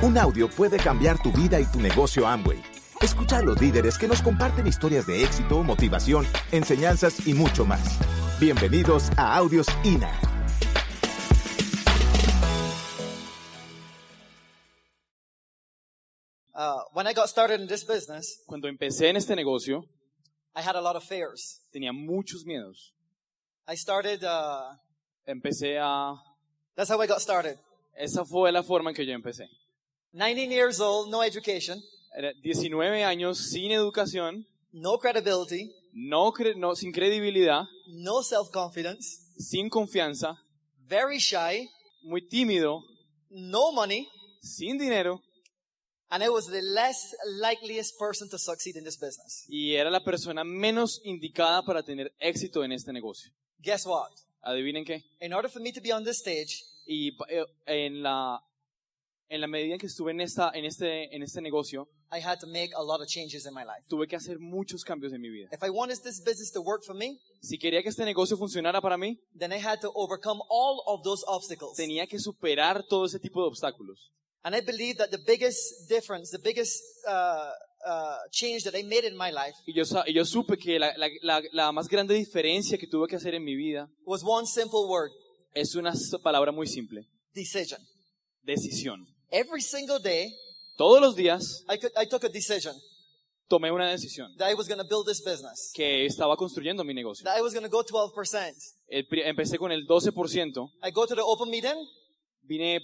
Un audio puede cambiar tu vida y tu negocio Amway. Escucha a los líderes que nos comparten historias de éxito, motivación, enseñanzas y mucho más. Bienvenidos a Audios INA. Uh, when I got started in this business, Cuando empecé en este negocio, I had a lot of fears. tenía muchos miedos. I started, uh, Empecé a... that's how I got started. Esa fue la forma en que yo empecé. 19 years old, no education, Era 19 años sin educación, no credibility, no, cre- no- sin credibilidad, no self-confidence, sin confianza, very shy, muy tímido, no money, sin dinero. And I was the less likeliest person to succeed in this business. y era la persona menos indicada para tener éxito en este negocio. Guess what? Adivinen qué. In order for me to be on this stage, Y eh, en la, en la medida en que estuve en, esta, en, este, en este negocio, I had to make a lot of changes in my life. tuve que hacer muchos cambios en mi vida. If I wanted this business to work for me, Si quería que este negocio funcionara para mí, then I had to overcome all of those obstacles. tenía que superar todo ese tipo de obstáculos. And I believe that the biggest difference, the biggest uh, uh, change that I made in my life Y yo, sa- y yo supe que la, la- la- la más grande diferencia que tuve que hacer en mi vida was one simple word es una palabra muy simple, decision. decisión. Every single day, Todos los días I, could, I took a decision tomé una decisión, that I was going to build this business, que estaba construyendo mi negocio. that I was going to go 12%. El pri- empecé con el 12%, I go to the open meeting, vine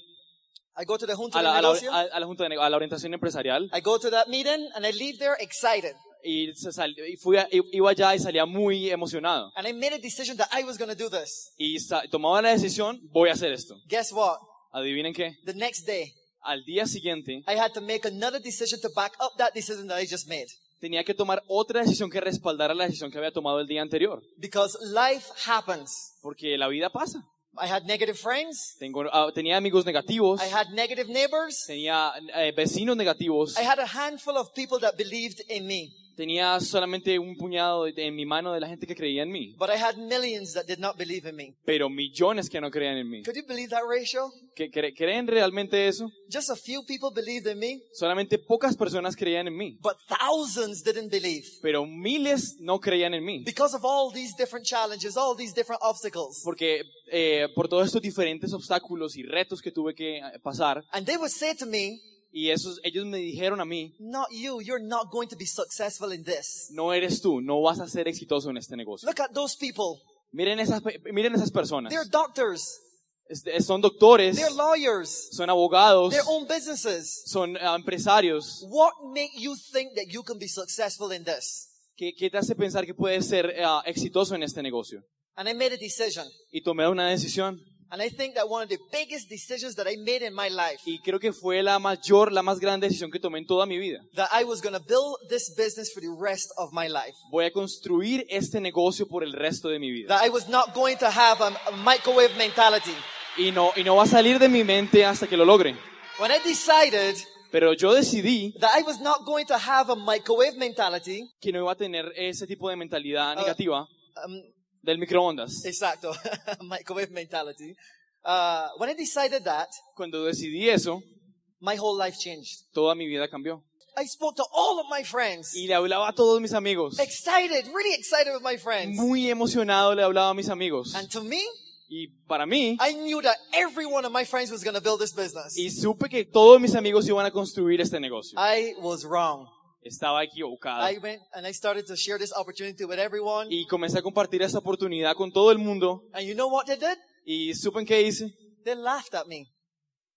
I go to the junta a la, a la- negocio, a- a la junta de a la orientación empresarial I go to that meeting, and I leave there excited. y, se sal- y fui a- i- iba allá y salía muy emocionado. And I made a decision that I was going to do this. Y tomaba la decisión, voy a hacer esto. Guess what? Adivinen qué, The next day, al día siguiente I had to make another decision to back up that decision that I just made. tenía que tomar otra decisión que respaldara la decisión que había tomado el día anterior. Because life happens. Porque la vida pasa. I had negative friends. Tengo, ah, tenía amigos negativos, I had negative neighbors. tenía eh, vecinos negativos, I had a handful of people that believed in me. Tenía solamente un puñado en mi mano de la gente que creía en mí, But I had millions that did not believe in me. pero millones que no creían en mí. Could you believe that ratio? ¿Que cre- ¿Creen realmente eso? Just a few people believed in me, Solamente pocas personas creían en mí, but thousands didn't believe. pero miles no creían en mí. Because of all these different challenges, all these different obstacles. Porque eh, por todos estos diferentes obstáculos y retos que tuve que eh, pasar, And they would say to me, y esos, ellos me dijeron a mí, Not you, you're not going to be successful in this. no eres tú, no vas a ser exitoso en este negocio. Look at those people. Miren esas, pe- miren esas personas. They're doctors, Este, son doctores, they're lawyers, son abogados, they own businesses. son ah, empresarios. What make you think that you can be successful in this? ¿Qué, qué te hace pensar que puedes ser ah, exitoso en este negocio? And I made a decision. Y tomé una decisión And I think that one of the biggest decisions that I made in my life, y creo que fue la mayor, la más grande decisión que tomé en toda mi vida. that I was going to build this business for the rest of my life. Voy a construir este negocio por el resto de mi vida. That I was not going to have a, a microwave mentality. Y no, y no va a salir de mi mente hasta que lo logre. When I decided Pero yo decidí that I was not going to have a microwave mentality, que no iba a tener ese tipo de mentalidad negativa um, del microondas. exacto, microwave mentality. Uh, when I decided that, Cuando decidí eso, my whole life changed. toda mi vida cambió. I spoke to all of my friends. Y le hablaba a todos mis amigos. Excited, really excited with my friends. Muy emocionado le hablaba a mis amigos. And to me, Y para mí, I knew that every one of my friends was going to build this business. y supe que todos mis amigos iban a construir este negocio. I was wrong. Estaba equivocado. I went and I started to share this opportunity with everyone. Y comencé a compartir esta oportunidad con todo el mundo. And you know what they did? Y supen qué hice. They laughed at me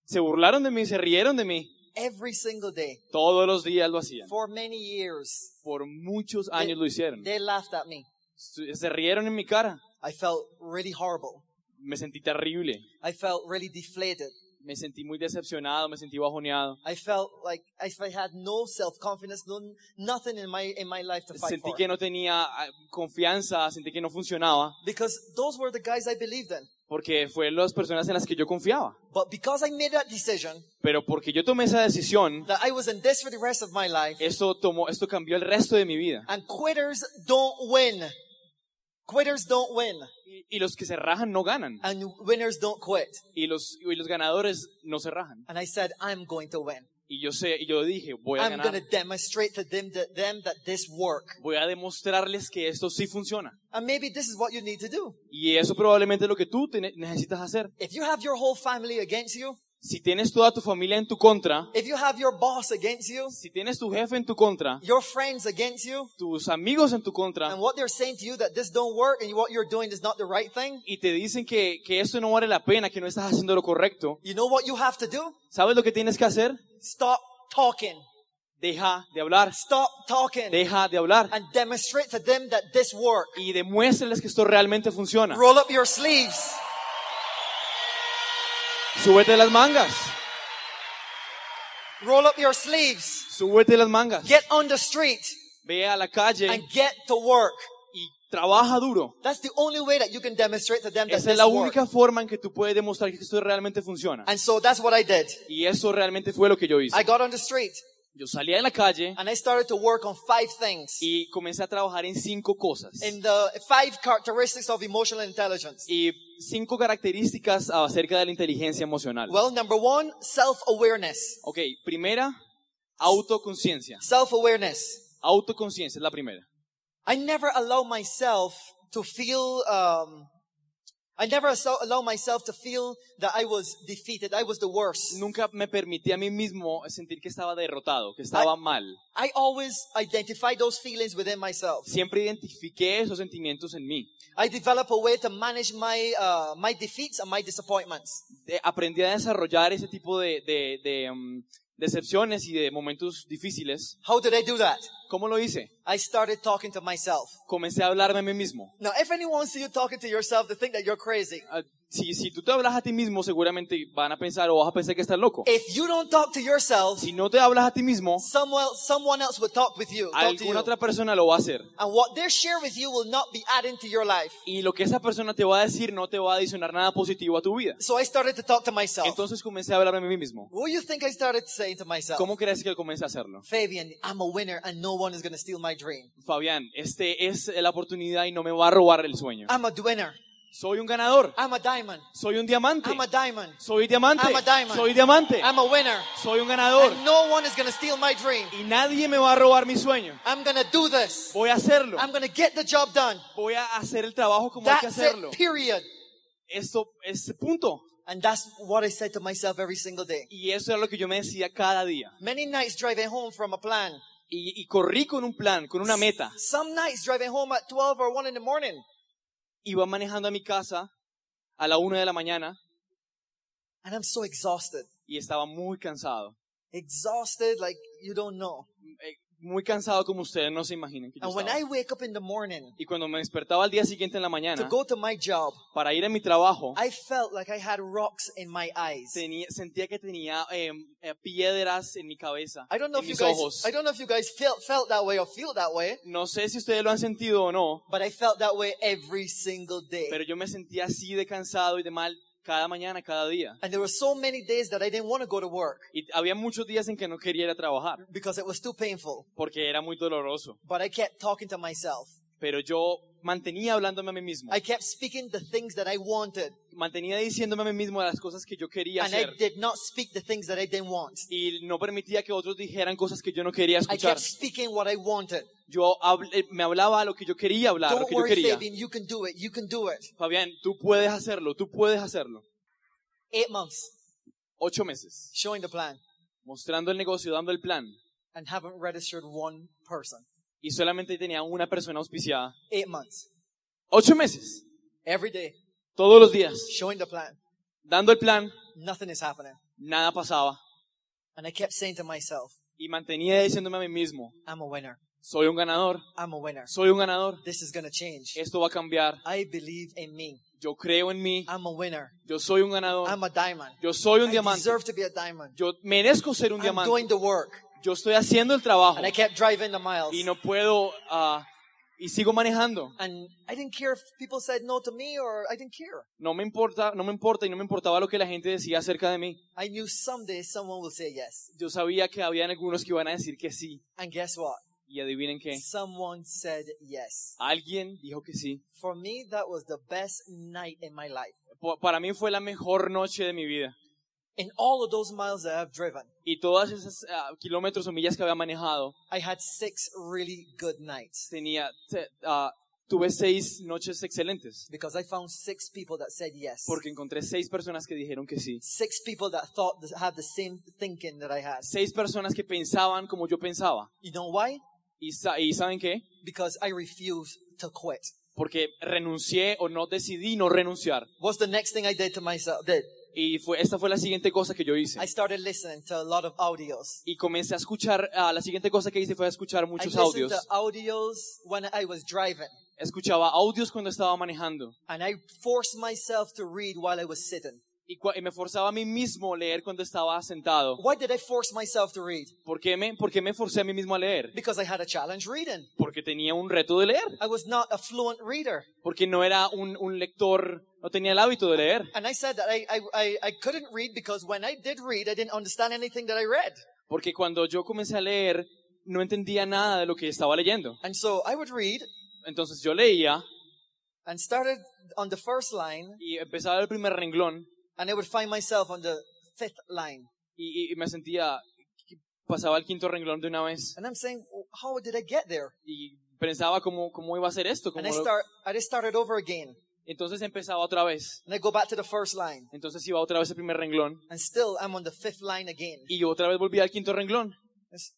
Se burlaron de mí, se rieron de mí. every single day Todos los días lo hacían. for many years. Por muchos años lo hicieron. They laughed at me. Se rieron en mi cara. I felt really horrible. Me sentí terrible. I felt really deflated. Me sentí muy decepcionado, me sentí bajoneado. I felt like if I had no self-confidence, no, nothing in my, in my life to fight Sentí for. que no tenía ah, confianza, sentí que no funcionaba, Because those were the guys I believed in. porque fue las personas en las que yo confiaba. But because I made that decision, Pero porque yo tomé esa decisión, that I was in this for the rest of my life, esto, tomó, esto cambió el resto de mi vida. and quitters don't win. Quitters don't win, Y, y los que se rajan no ganan. and winners don't quit. Y los, y los ganadores no se rajan. And I said, I'm going to win. Y yo sé, y yo dije, voy a I'm going to ganar. demonstrate to them that, them that this work. Voy a demostrarles que esto sí funciona. And maybe this is what you need to do. Y eso probablemente es lo que tú te necesitas hacer. If you have your whole family against you, Si tienes toda tu familia en tu contra, if you have your boss against you, si tienes tu jefe en tu contra, your friends against you, tus amigos en tu contra, and what they're saying to you that this don't work and what you're doing is not the right thing, y te dicen que, que esto no vale la pena, que no estás haciendo lo correcto, you know what you have to do? ¿sabes lo que tienes que hacer? Stop talking. Deja de hablar, Stop talking. deja de hablar And demonstrate to them that this work. y demuéstrales que esto realmente funciona. Roll up your sleeves. Súbete las mangas, Roll up your sleeves. súbete las mangas, Get on the street ve a la calle and get to work. y trabaja duro. That's the only way that you can demonstrate to them that Esa es la work. única forma en que tú puedes demostrar que esto realmente funciona. And so that's what I did. Y eso realmente fue lo que yo hice. I got on the street Yo salía en la calle and I started to work on five things. y comencé a trabajar en cinco cosas. In the five characteristics of emotional intelligence. Y cinco características acerca de la inteligencia emocional. Well, number one, self-awareness. Ok, primera, autoconciencia. Self-awareness. Autoconciencia es la primera. I never allow myself to feel, um, I never so- allow myself to feel that I was defeated. I was the worst. Nunca me permití a mí mismo sentir que estaba derrotado, que estaba mal. I always identify those feelings within myself. Siempre identifiqué esos sentimientos en mí. I develop a way to manage my, uh, my defeats and my disappointments. De- aprendí a desarrollar ese tipo de, de- de, um, decepciones y de momentos difíciles. How did I do that? ¿Cómo lo hice? I started talking to myself. Comencé a hablarme a mí mismo. Now, if anyone sees you talking to yourself, they think that you're crazy. Si, si tú te hablas a ti mismo, seguramente van a pensar o vas a pensar que estás loco. If you don't talk to yourself, Si no te hablas a ti mismo, someone, someone else will talk with you. Talk alguna otra persona lo va a hacer. And what they share with you will not be adding to your life. Y lo que esa persona te va a decir no te va a adicionar nada positivo a tu vida. So I started to talk to myself. Entonces comencé a hablarme a mí mismo. What do you think I started saying to myself? ¿Cómo crees que comencé a hacerlo? Fabian, I'm a winner and no one is going to steal my dream. Fabián, este es la oportunidad y no me va a robar el sueño. I'm a winner. Soy un ganador. I'm a diamond. Soy un diamante. I'm a diamond. Soy diamante. I'm a diamond. Soy diamante. I'm a winner. Soy un ganador. And no one is to steal my dream. Y nadie me va a robar mi sueño. I'm to do this. Voy a hacerlo. I'm to get the job done. Voy a hacer el trabajo como hay que That's hacerlo. it, period. Esto es punto. And that's what I said to myself every single day. Y eso era lo que yo me decía cada día. Many nights driving home from a plan. Y, y corrí con un plan, con una meta. Some nights driving home at 12 or 1 in the morning. Iba manejando a mi casa a la una de la mañana And I'm so exhausted. y estaba muy cansado. Exhausted like you don't know. Muy cansado como ustedes no se imaginan que yo And when estaba. I wake up in the morning Y cuando me despertaba al día siguiente en la to mañana go to my job, para ir a mi trabajo, I felt like I had rocks in my eyes. tenía- sentía que tenía eh, eh, piedras en mi cabeza, I don't know en if you mis guys, ojos. I don't know if you guys felt, felt that way or feel that way, No sé si ustedes lo han sentido o no, but I felt that way every single day. pero yo me sentía así de cansado y de mal cada mañana, cada día. And there were so many days that I didn't want to go to work Y había muchos días en que no quería ir a trabajar because it was too painful. porque era muy doloroso. But I kept talking to myself. Pero yo mantenía hablándome a mí mismo. I kept speaking the things that I wanted. Mantenía diciéndome a mí mismo las cosas que yo quería And I hacer. did not speak the things that I didn't want. Y no permitía que otros dijeran cosas que yo no quería I escuchar. kept speaking what I wanted. Yo hablé- me hablaba lo que yo quería hablar, lo Don't que yo worry, quería. Fabian, you can do it. You can do it. Fabián, tú puedes hacerlo, tú puedes hacerlo. Eight months Ocho meses, showing the plan mostrando el negocio, dando el plan. and haven't registered one person. Y solamente tenía una persona auspiciada. Eight months. Ocho meses, Every day todos los días, showing the plan. dando el plan, Nothing is happening. nada pasaba. And I kept saying to myself, Y mantenía diciéndome a mí mismo, I'm a winner. soy un ganador, I'm a winner. soy un ganador, This is to change. esto va a cambiar, I believe in me. yo creo en mí, I'm a winner. yo soy un ganador, I'm a diamond. yo soy un I diamante, deserve to be a diamond. yo merezco ser un I'm diamante, doing the work. Yo estoy haciendo el trabajo And I kept driving the miles. y no puedo, ah, y sigo manejando. And I didn't care if people said no to me or I didn't care. No me importa, no me importa y no me importaba lo que la gente decía acerca de mí. I knew someday someone will say yes. Yo sabía que había algunos que iban a decir que sí. And guess what? Y adivinen qué. Someone said yes. Alguien dijo que sí. For me, that was the best night in my life. Para mí fue la mejor noche de mi vida. In all of those miles that I've driven, Y todas esas ah, kilómetros o millas que había manejado, I had six really good nights tenía, te- ah, tuve seis noches excelentes. because I found six people that said yes. Porque encontré seis personas que dijeron que sí. Six people that thought that had the same thinking that I had. Seis personas que pensaban como yo pensaba. You know why? ¿Y, sa- y saben qué? Because I refused to quit. Porque renuncié o no decidí no renunciar. What's the next thing I did to myself? Did Y fue, esta fue la siguiente cosa que yo hice. I started listening to a lot of audios. Y comencé a escuchar, ah, la siguiente cosa que hice fue escuchar I muchos listened audios. to audios when I was driving, Escuchaba audios cuando estaba manejando. and I forced myself to read while I was sitting. Y, y me forzaba a mí mismo a leer cuando estaba sentado. Why did I force myself to read? ¿Por qué, me, por qué me forcé a mí mismo a leer? Because I had a challenge reading. Porque tenía un reto de leer. I was not a fluent reader. Porque no era un, un lector, no tenía el hábito de leer. And I said that I, I, I, I couldn't read because when I did read, I didn't understand anything that I read. Porque cuando yo comencé a leer, no entendía nada de lo que estaba leyendo. And so I would read Entonces yo leía and started on the first line, y empezaba el primer renglón and I would find myself on the fifth line. y, y me sentía, pasaba el quinto renglón de una vez And I'm saying, how did I get there? y pensaba cómo, cómo iba a ser esto. And I lo- start, I just started over again. Entonces empezaba otra vez. And I go back to the first line. Entonces iba otra vez el primer renglón And still I'm on the fifth line again. y otra vez volvía al quinto renglón. It's-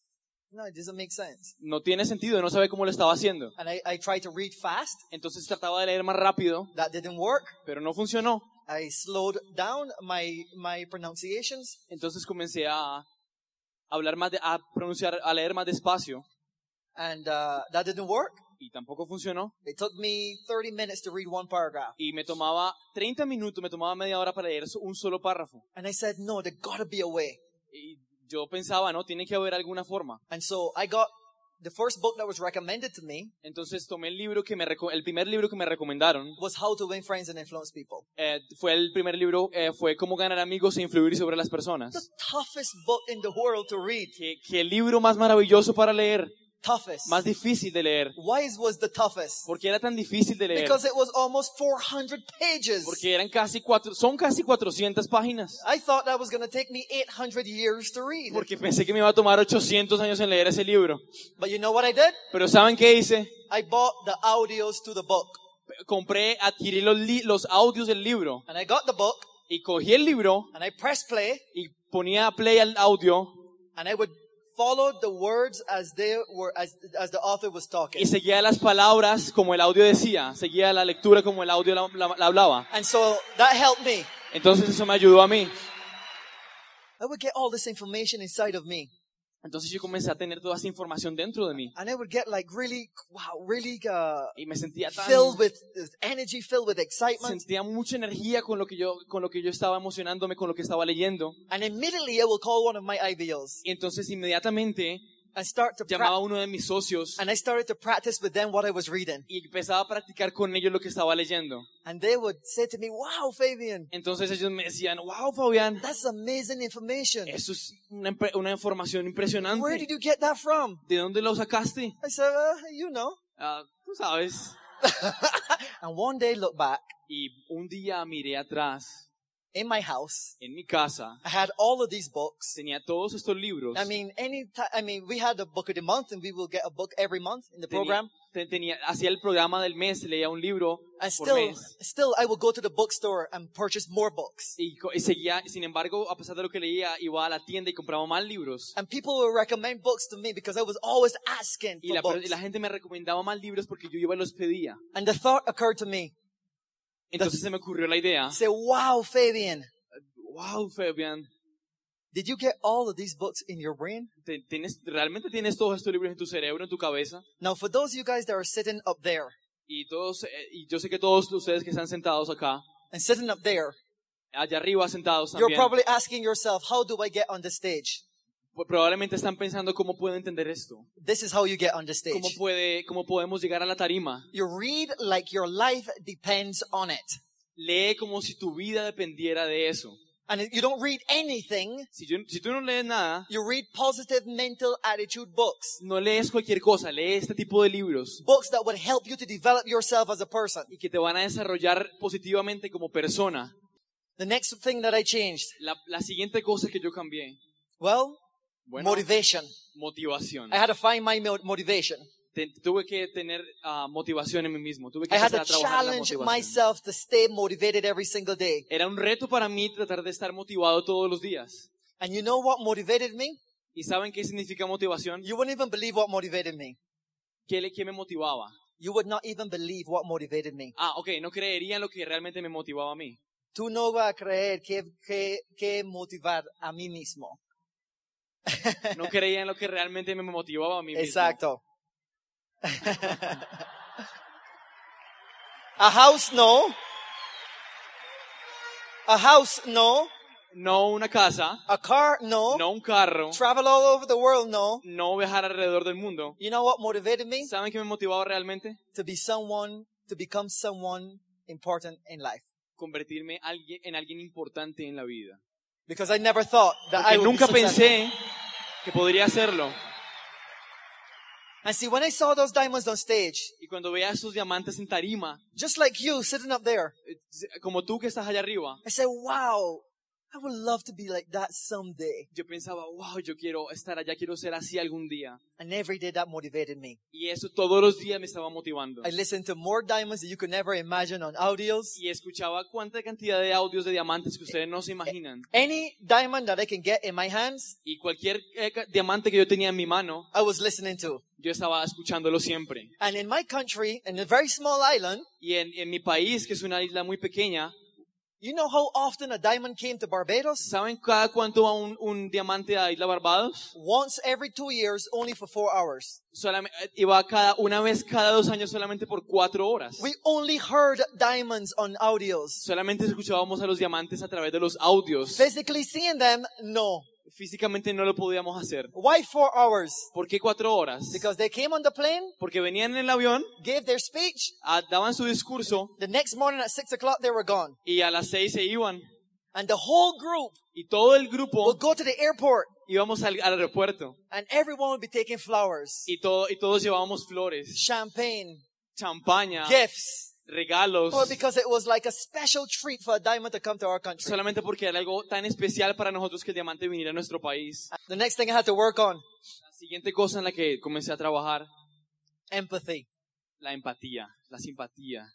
no, it doesn't make sense. No tiene sentido, no sabe cómo lo estaba haciendo. And I, I tried to read fast. Entonces trataba de leer más rápido, That didn't work. pero no funcionó. I slowed down my, my pronunciations. Entonces comencé a hablar más, de, a pronunciar, a leer más despacio And uh, that didn't work. y tampoco funcionó. It took me 30 minutes to read one paragraph. Y me tomaba 30 minutos, me tomaba media hora para leer un solo párrafo. And I said, no, there gotta be a way. Y yo pensaba, no, tiene que haber alguna forma. And so I got the first book that was recommended to me Entonces tomé el libro que me reco- el primer libro que me recomendaron. was How to Win Friends and Influence People. eh, fue el primer libro, eh, fue Cómo ganar amigos e influir sobre las The personas. toughest book in the world to read. Que el libro más maravilloso para leer, Toughest. más difícil de leer. Why is- was the toughest? ¿Por qué era tan difícil de leer? Because it was almost 400 pages. Porque eran casi cuatro, son casi 400 páginas. I thought that was going to take me 800 years to read. Porque pensé que me iba a tomar 800 años en leer ese libro. But you know what I did? Pero ¿saben qué hice? I bought the audios to the book. Compré, adquirí los, los audios del libro And I got the book y cogí el libro and I pressed play y ponía play al audio and I would follow the words as they were as as the author was talking. y seguía las palabras como el audio decía, seguía la lectura como el audio la, la- la hablaba. And so that helped me. Entonces eso me ayudó a mí. I would get all this information inside of me. Entonces yo comencé a tener toda esa información dentro de mí. And I would get like really, wow, really uh, y me sentía tan filled with with energy, filled with excitement. sentía mucha energía con lo que yo con lo que yo estaba emocionándome con lo que estaba leyendo. And immediately I will call one of my IBOs y entonces inmediatamente start to llamaba a uno de mis socios And I started to practice with them what I was reading. y empezaba a practicar con ellos lo que estaba leyendo. And they would say to me, wow, Fabian, Entonces ellos me decían, wow, Fabián, that's amazing information. eso es una, información Where impresionante. did you get that from? ¿De dónde lo sacaste? I said, uh, you know. Ah, tú sabes. and one day, look back Y un día miré atrás in my house. en mi casa, I had all of these books. tenía todos estos libros. I mean, any time, I mean, we had a book of the month, and we will get a book every month in the Tenía- program. te- tenía, hacía el programa del mes, leía un libro And por still, mes. still, I would go to the bookstore and purchase more books. Y, y seguía, sin embargo, a pesar de lo que leía, iba a la tienda y compraba más libros. And people would recommend books to me because I was always asking Y for la, books. y la gente me recomendaba más libros porque yo iba y los pedía. And the thought occurred to me, Entonces se me ocurrió la idea. say, wow, Fabian, Wow, Fabián, did you get all of these books in your brain? ¿te- tienes, ¿realmente tienes todos estos libros en tu cerebro, en tu cabeza? Now, for those of you guys that are sitting up there Y todos, eh, y yo sé que todos ustedes que están sentados acá, and sitting up there, allá arriba sentados you're también, probably asking yourself, how do I get on the stage? Pues probablemente están pensando cómo puedo entender esto. This is how you get on the stage. ¿Cómo, puede, ¿Cómo podemos llegar a la tarima? You read like your life depends on it. Lee como si tu vida dependiera de eso. and you don't read anything, Si, yo- si tú no lees nada, you read positive mental attitude books. no lees cualquier cosa, lees este tipo de libros Books that would help you to develop yourself as a person. y que te van a desarrollar positivamente como persona. The next thing that I changed, La, la siguiente cosa que yo cambié, well, bueno, motivation. motivación. I had to find my mo- motivation. Te- tuve que tener ah, motivación en mí mismo, tuve que I had to challenge myself to stay motivated every single day. Era un reto para mí tratar de estar motivado todos los días. And you know what motivated me? ¿Y saben qué significa motivación? You wouldn't even believe what motivated me. ¿Qué, le- qué me motivaba? You would not even believe what motivated me. Ah, ok, no creerían lo que realmente me motivaba a mí. Tú no vas a creer que, que, que motivar a mí mismo. No creían lo que realmente me motivaba a mí mismo. Exacto. a house, no. A house, no. No una casa, A car, no. no un carro, Travel all over the world, no. no viajar alrededor del mundo. You know what motivated me? ¿Saben qué me motivaba realmente? To be someone, to become someone important in life. Convertirme en alguien importante en la vida. Because I never thought that I Porque would be nunca successful. pensé que podría hacerlo. And see, when I saw those diamonds on stage, Y cuando veía esos diamantes en tarima, just like you sitting up there, eh, como tú que estás allá arriba, I said, wow, I would love to be like that someday. yo pensaba, wow, yo quiero estar allá, quiero ser así algún día. And every day that motivated me. Y eso todos los días me estaba motivando. I listened to more diamonds that you could never imagine on audios. Y escuchaba cuánta cantidad de audios de diamantes que ustedes no se imaginan. Any diamond that I can get in my hands, Y cualquier eh, diamante que yo tenía en mi mano, I was listening to. yo estaba escuchándolo siempre. And in my country, in a very small island, Y en, en mi país, que es una isla muy pequeña, you know how often a diamond came to Barbados? ¿saben cada cuánto va un, un diamante a Isla Barbados? Once every two years, only for four hours. Solamente, iba cada, una vez cada dos años solamente por cuatro horas. We only heard diamonds on audios. Solamente escuchábamos a los diamantes a través de los audios. Physically seeing them, no. Físicamente no lo podíamos hacer. Why four hours? ¿Por qué cuatro horas? Because they came on the plane, Porque venían en el avión, gave their speech, ah, daban su discurso the next morning at six o'clock they were gone. y a las seis se iban. And the whole group Y todo el grupo would go to the airport íbamos al, al aeropuerto. and everyone would be taking flowers, Y, todo, y todos llevábamos flores, champagne, champaña, gifts. Regalos. Or because it was like a special treat for a diamond to come to our country. Solamente porque era algo tan especial para nosotros que el diamante viniera a nuestro país. The next thing I had to work on, La siguiente cosa en la que comencé a trabajar, empathy. la empatía, la simpatía.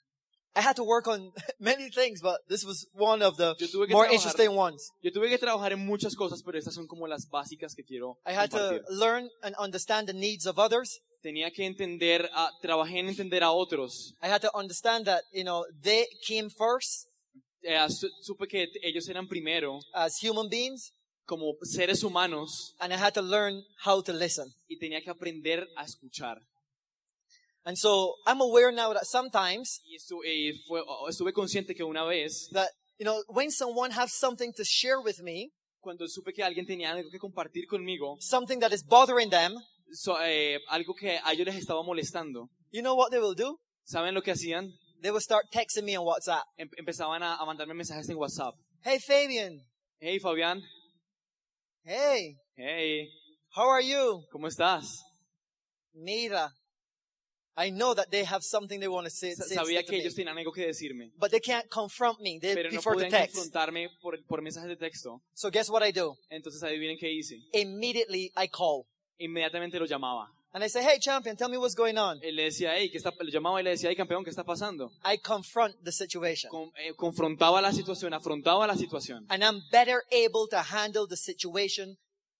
I had to work on many things, but this was one of the more trabajar- interesting ones. Yo tuve que trabajar en muchas cosas, pero estas son como las básicas que quiero I had compartir. to learn and understand the needs of others. Tenía que entender, a, trabajé en entender a otros. I had to understand that, you know, they came first Eh, su- supe que ellos eran primero as human beings, como seres humanos and I had to learn how to listen. y tenía que aprender a escuchar. And so I'm aware now that sometimes Y estu- eh, fue- estuve consciente que una vez, that, you know, when someone has something to share with me, cuando supe que alguien tenía algo que compartir conmigo, something that is bothering them, so- eh, algo que a ellos les estaba molestando, you know what they will do? ¿saben lo que hacían? They will start texting me on WhatsApp. Em- empezaban a, a mandarme mensajes en WhatsApp. Hey Fabian, Hey Fabián, hey, hey, how are you? ¿cómo estás? Mira. I know that they have something they want to say, Sa- say, Sabía to que me, ellos tenían algo que decirme, but they can't confront me. They pero no prefer to podían text. confrontarme por, por mensajes de texto. So guess what I do? Entonces adivinen qué hice. Immediately I call. Inmediatamente lo llamaba. And I say, hey champion, tell me what's going on. Él le decía, hey, ¿qué está? Lo llamaba y le decía, hey, campeón, ¿qué está pasando? I confront the situation. Con- eh, confrontaba la situación, afrontaba la situación. And I'm better able to handle the situation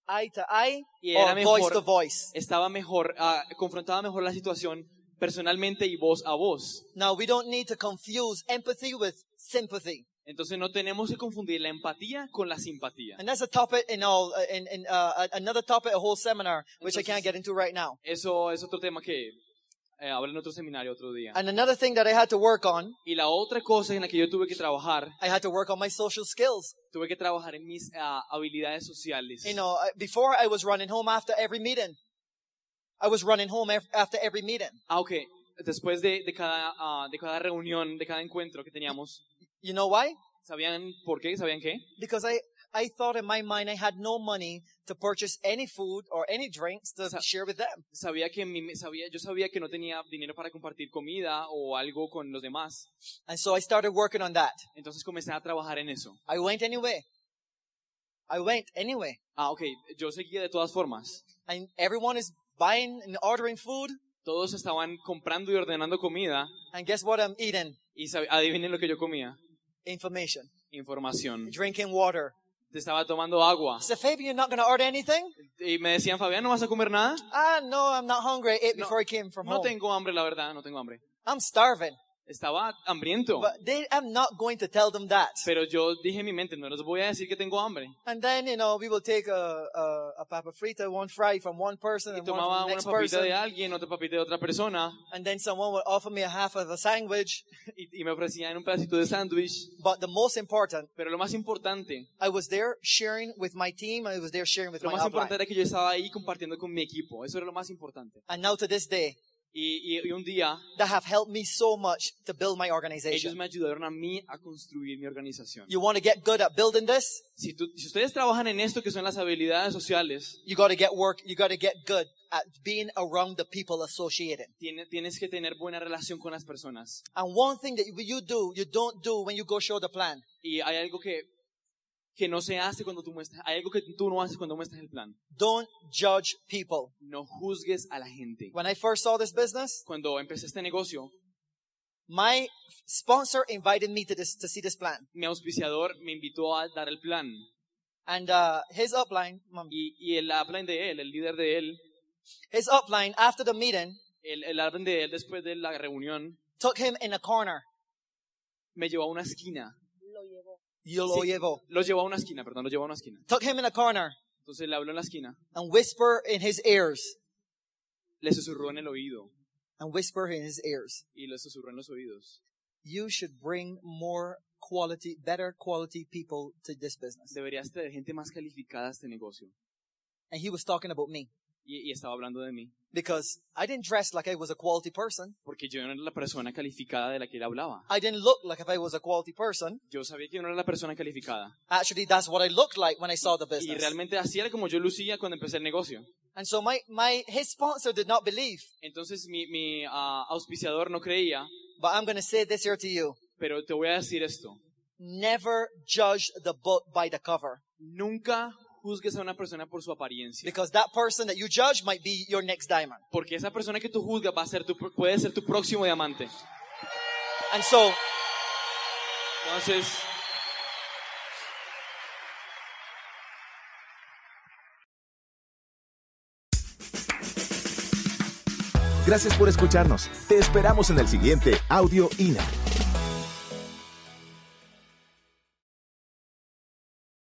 eye to eye Y or voice mejor- to voice. Estaba mejor, ah, confrontaba mejor la situación personalmente y voz a voz. Now we don't need to confuse empathy with sympathy. Entonces no tenemos que confundir la empatía con la simpatía. And that's a topic in all, uh, in, in uh, another topic, a whole seminar, which I can't get into right now. Eso es otro tema que eh, en otro seminario otro día. And another thing that I had to work on, Y la otra cosa en la que yo tuve que trabajar, I had to work on my social skills. tuve que trabajar en mis ah, habilidades sociales. You know, uh, before I was running home after every meeting. I was running home af- after every meeting. Ah, ok. Después de, de cada, ah, de cada reunión, de cada encuentro que teníamos, You know why? ¿Sabían por qué? ¿Sabían qué? Because I, I thought in my mind I had no money to purchase any food or any drinks to Sa- share with them. Sabía que mi- sabía, yo sabía que no tenía dinero para compartir comida o algo con los demás. And so I started working on that. Entonces comencé a trabajar en eso. I went anyway. I went anyway. Ah, ok. Yo seguía de todas formas. And everyone is buying and ordering food. Todos estaban comprando y ordenando comida And guess what I'm eating? y adivinen lo que yo comía. Information. Información. Drinking water. Te estaba tomando agua. Said, Fabian, you're not going to order anything? Y me decían, Fabián, ¿no vas a comer nada? Ah, no, I'm not hungry. I ate No, before I came from No home. tengo hambre, la verdad, no tengo hambre. I'm starving. Estaba hambriento. But they, I'm not going to tell them that. Pero yo dije en mi mente, no les voy a decir que tengo hambre. And then, you know, we will take a, a, a papa frita, one fry from one person Y and one tomaba from the una papita de alguien, otra papita de otra persona. And then someone would offer me a half of a sandwich. Y, y me ofrecían un pedacito de sándwich. But the most important, Pero lo más importante, I was there sharing with my team. I was there sharing with lo my más importante era que yo estaba ahí compartiendo con mi equipo. Eso era lo más importante. And now to this day, Y, y- y un día, that have helped me so much to build my ellos organization. me ayudaron a mí a construir mi organización. You want to get good at building this? Si, tú- si ustedes trabajan en esto que son las habilidades sociales, You got to get work. You got to get good at being around the people associated. tiene- tienes que tener buena relación con las personas. And one thing that you do, you don't do when you go show the plan. Y hay algo que, que no se hace cuando tú muestras, hay algo que tú no haces cuando muestras el plan. Don't judge people. No juzgues a la gente. When I first saw this business, Cuando empecé este negocio, my sponsor invited me to this to see this plan, mi auspiciador me invitó a dar el plan. and uh, his upline, Y, y el upline de él, el líder de él, his upline after the meeting el, el upline de él después de la reunión, took him in a corner. me llevó a una esquina. Yo lo Sí. llevo. Lo llevó a una esquina, perdón, lo llevó a una esquina. Took him in a corner Entonces le habló en la esquina, and whisper in his ears le susurró en el oído and whisper in his ears. y le susurró en los oídos. You should bring more quality, better quality people to this business. Deberías tener gente más calificada a este negocio. And he was talking about me Y, y estaba hablando de mí, because I didn't dress like I was a quality person. porque yo no era la persona calificada de la que él hablaba. I didn't look like if I was a quality person. Yo sabía que yo no era la persona calificada. Actually, that's what I looked like when I saw the Y business. realmente así era como yo lucía cuando empecé el negocio. And so my, my, his sponsor did not believe, Entonces mi, mi ah, auspiciador no creía, but I'm going to say this here to you. pero te voy a decir esto. Never judge the book by the cover Nunca juzgues a una persona por su apariencia. because that person that you judge might be your next diamond. Porque esa persona que tú juzgas va a ser tu, puede ser tu próximo diamante. And so Entonces, Gracias por escucharnos. Te esperamos en el siguiente Audio INA.